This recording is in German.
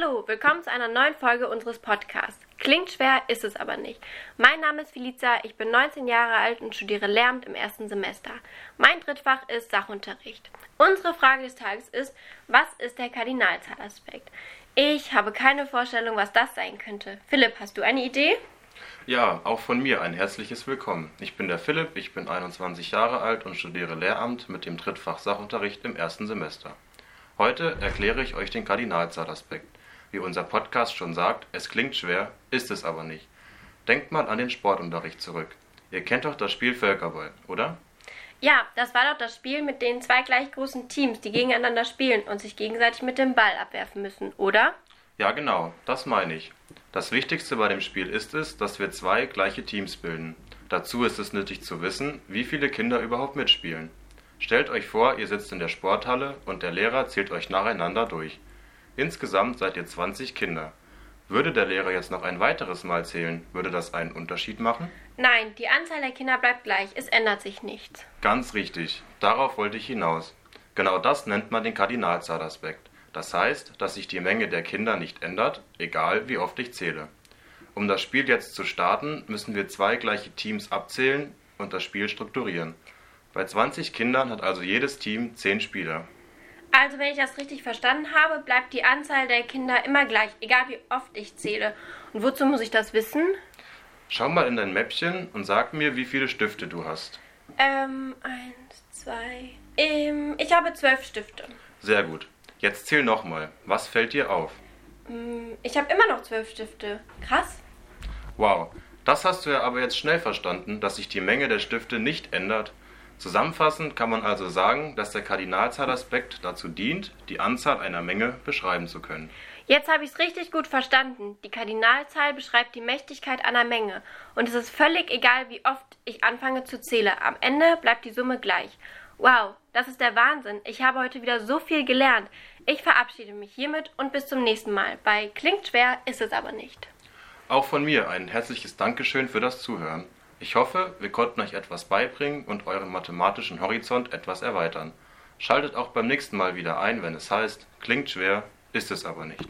Hallo, willkommen zu einer neuen Folge unseres Podcasts. Klingt schwer, ist es aber nicht. Mein Name ist Felicia, ich bin 19 Jahre alt und studiere Lehramt im ersten Semester. Mein Drittfach ist Sachunterricht. Unsere Frage des Tages ist, was ist der Kardinalzahlaspekt? Ich habe keine Vorstellung, was das sein könnte. Philipp, hast du eine Idee? Ja, auch von mir ein herzliches Willkommen. Ich bin der Philipp, ich bin 21 Jahre alt und studiere Lehramt mit dem Drittfach Sachunterricht im ersten Semester. Heute erkläre ich euch den Kardinalzahlaspekt. Wie unser Podcast schon sagt, es klingt schwer, ist es aber nicht. Denkt mal an den Sportunterricht zurück. Ihr kennt doch das Spiel Völkerball, oder? Ja, das war doch das Spiel mit den zwei gleich großen Teams, die gegeneinander spielen und sich gegenseitig mit dem Ball abwerfen müssen, oder? Ja, genau, das meine ich. Das Wichtigste bei dem Spiel ist es, dass wir zwei gleiche Teams bilden. Dazu ist es nötig zu wissen, wie viele Kinder überhaupt mitspielen. Stellt euch vor, ihr sitzt in der Sporthalle und der Lehrer zählt euch nacheinander durch. Insgesamt seid ihr 20 Kinder. Würde der Lehrer jetzt noch ein weiteres Mal zählen, würde das einen Unterschied machen? Nein, die Anzahl der Kinder bleibt gleich, es ändert sich nichts. Ganz richtig, darauf wollte ich hinaus. Genau das nennt man den Kardinalzahlaspekt. Das heißt, dass sich die Menge der Kinder nicht ändert, egal wie oft ich zähle. Um das Spiel jetzt zu starten, müssen wir zwei gleiche Teams abzählen und das Spiel strukturieren. Bei 20 Kindern hat also jedes Team 10 Spieler. Also, wenn ich das richtig verstanden habe, bleibt die Anzahl der Kinder immer gleich, egal wie oft ich zähle. Und wozu muss ich das wissen? Schau mal in dein Mäppchen und sag mir, wie viele Stifte du hast. Ähm, eins, zwei. Ähm, ich habe zwölf Stifte. Sehr gut. Jetzt zähl nochmal. Was fällt dir auf? Ähm, ich habe immer noch zwölf Stifte. Krass. Wow. Das hast du ja aber jetzt schnell verstanden, dass sich die Menge der Stifte nicht ändert, Zusammenfassend kann man also sagen, dass der Kardinalzahlaspekt dazu dient, die Anzahl einer Menge beschreiben zu können. Jetzt habe ich es richtig gut verstanden. Die Kardinalzahl beschreibt die Mächtigkeit einer Menge. Und es ist völlig egal, wie oft ich anfange zu zählen. Am Ende bleibt die Summe gleich. Wow, das ist der Wahnsinn. Ich habe heute wieder so viel gelernt. Ich verabschiede mich hiermit und bis zum nächsten Mal. Bei Klingt schwer ist es aber nicht. Auch von mir ein herzliches Dankeschön für das Zuhören. Ich hoffe, wir konnten euch etwas beibringen und euren mathematischen Horizont etwas erweitern. Schaltet auch beim nächsten Mal wieder ein, wenn es heißt, klingt schwer, ist es aber nicht.